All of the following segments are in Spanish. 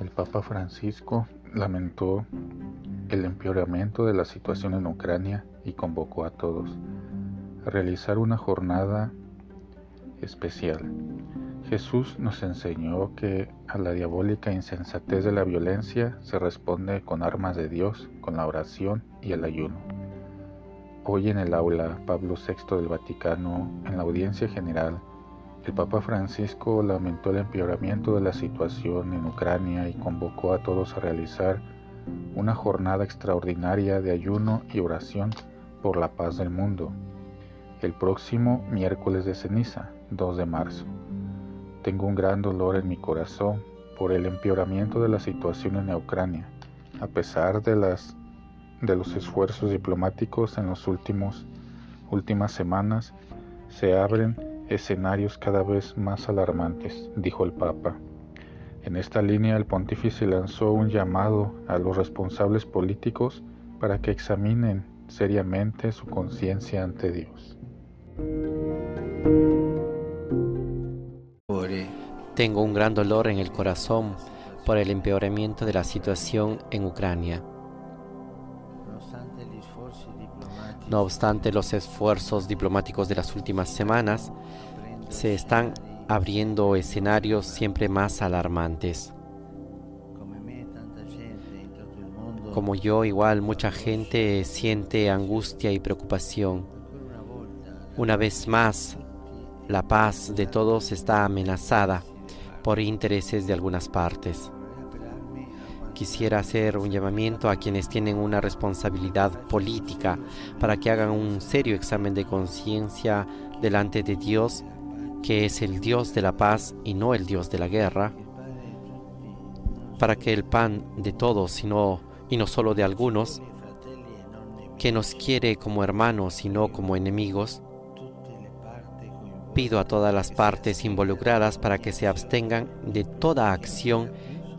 El Papa Francisco lamentó el empeoramiento de la situación en Ucrania y convocó a todos a realizar una jornada especial. Jesús nos enseñó que a la diabólica insensatez de la violencia se responde con armas de Dios, con la oración y el ayuno. Hoy en el aula Pablo VI del Vaticano, en la audiencia general, el Papa Francisco lamentó el empeoramiento de la situación en Ucrania y convocó a todos a realizar una jornada extraordinaria de ayuno y oración por la paz del mundo, el próximo miércoles de ceniza, 2 de marzo. Tengo un gran dolor en mi corazón por el empeoramiento de la situación en Ucrania, a pesar de, las, de los esfuerzos diplomáticos en las últimas semanas, se abren escenarios cada vez más alarmantes, dijo el Papa. En esta línea el pontífice lanzó un llamado a los responsables políticos para que examinen seriamente su conciencia ante Dios. Tengo un gran dolor en el corazón por el empeoramiento de la situación en Ucrania. No obstante los esfuerzos diplomáticos de las últimas semanas, se están abriendo escenarios siempre más alarmantes. Como yo, igual mucha gente siente angustia y preocupación. Una vez más, la paz de todos está amenazada por intereses de algunas partes. Quisiera hacer un llamamiento a quienes tienen una responsabilidad política para que hagan un serio examen de conciencia delante de Dios que es el Dios de la paz y no el Dios de la guerra, para que el pan de todos y no, y no solo de algunos, que nos quiere como hermanos y no como enemigos, pido a todas las partes involucradas para que se abstengan de toda acción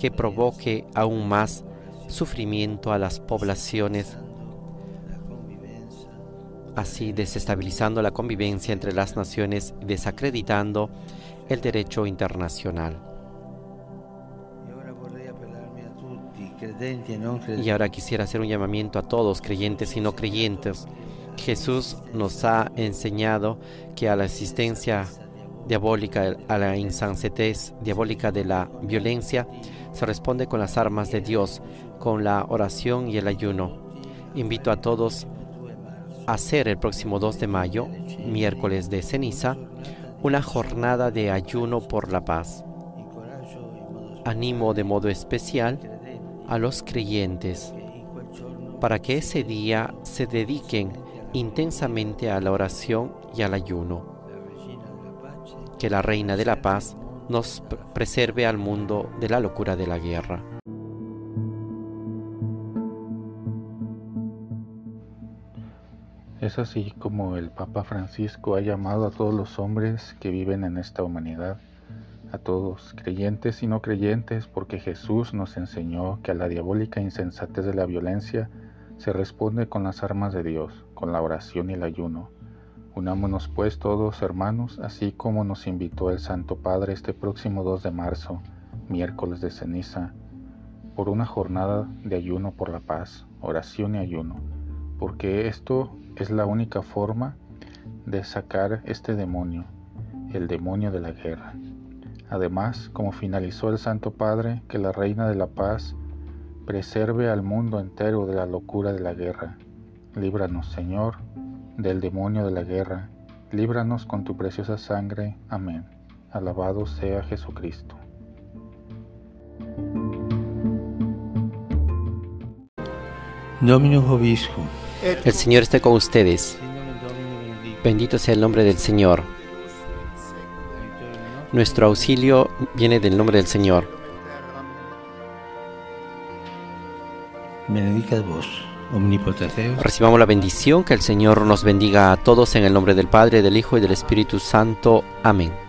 que provoque aún más sufrimiento a las poblaciones así desestabilizando la convivencia entre las naciones y desacreditando el derecho internacional. Y ahora quisiera hacer un llamamiento a todos, creyentes y no creyentes. Jesús nos ha enseñado que a la existencia diabólica, a la insensatez diabólica de la violencia, se responde con las armas de Dios, con la oración y el ayuno. Invito a todos hacer el próximo 2 de mayo, miércoles de ceniza, una jornada de ayuno por la paz. Animo de modo especial a los creyentes para que ese día se dediquen intensamente a la oración y al ayuno. Que la Reina de la Paz nos preserve al mundo de la locura de la guerra. Es así como el Papa Francisco ha llamado a todos los hombres que viven en esta humanidad, a todos, creyentes y no creyentes, porque Jesús nos enseñó que a la diabólica insensatez de la violencia se responde con las armas de Dios, con la oración y el ayuno. Unámonos pues todos, hermanos, así como nos invitó el Santo Padre este próximo 2 de marzo, miércoles de ceniza, por una jornada de ayuno por la paz, oración y ayuno, porque esto es la única forma de sacar este demonio, el demonio de la guerra. Además, como finalizó el Santo Padre, que la Reina de la Paz preserve al mundo entero de la locura de la guerra. Líbranos, Señor, del demonio de la guerra. Líbranos con tu preciosa sangre. Amén. Alabado sea Jesucristo. Dominus Obiscum el Señor esté con ustedes. Bendito sea el nombre del Señor. Nuestro auxilio viene del nombre del Señor. vos, Recibamos la bendición, que el Señor nos bendiga a todos en el nombre del Padre, del Hijo y del Espíritu Santo. Amén.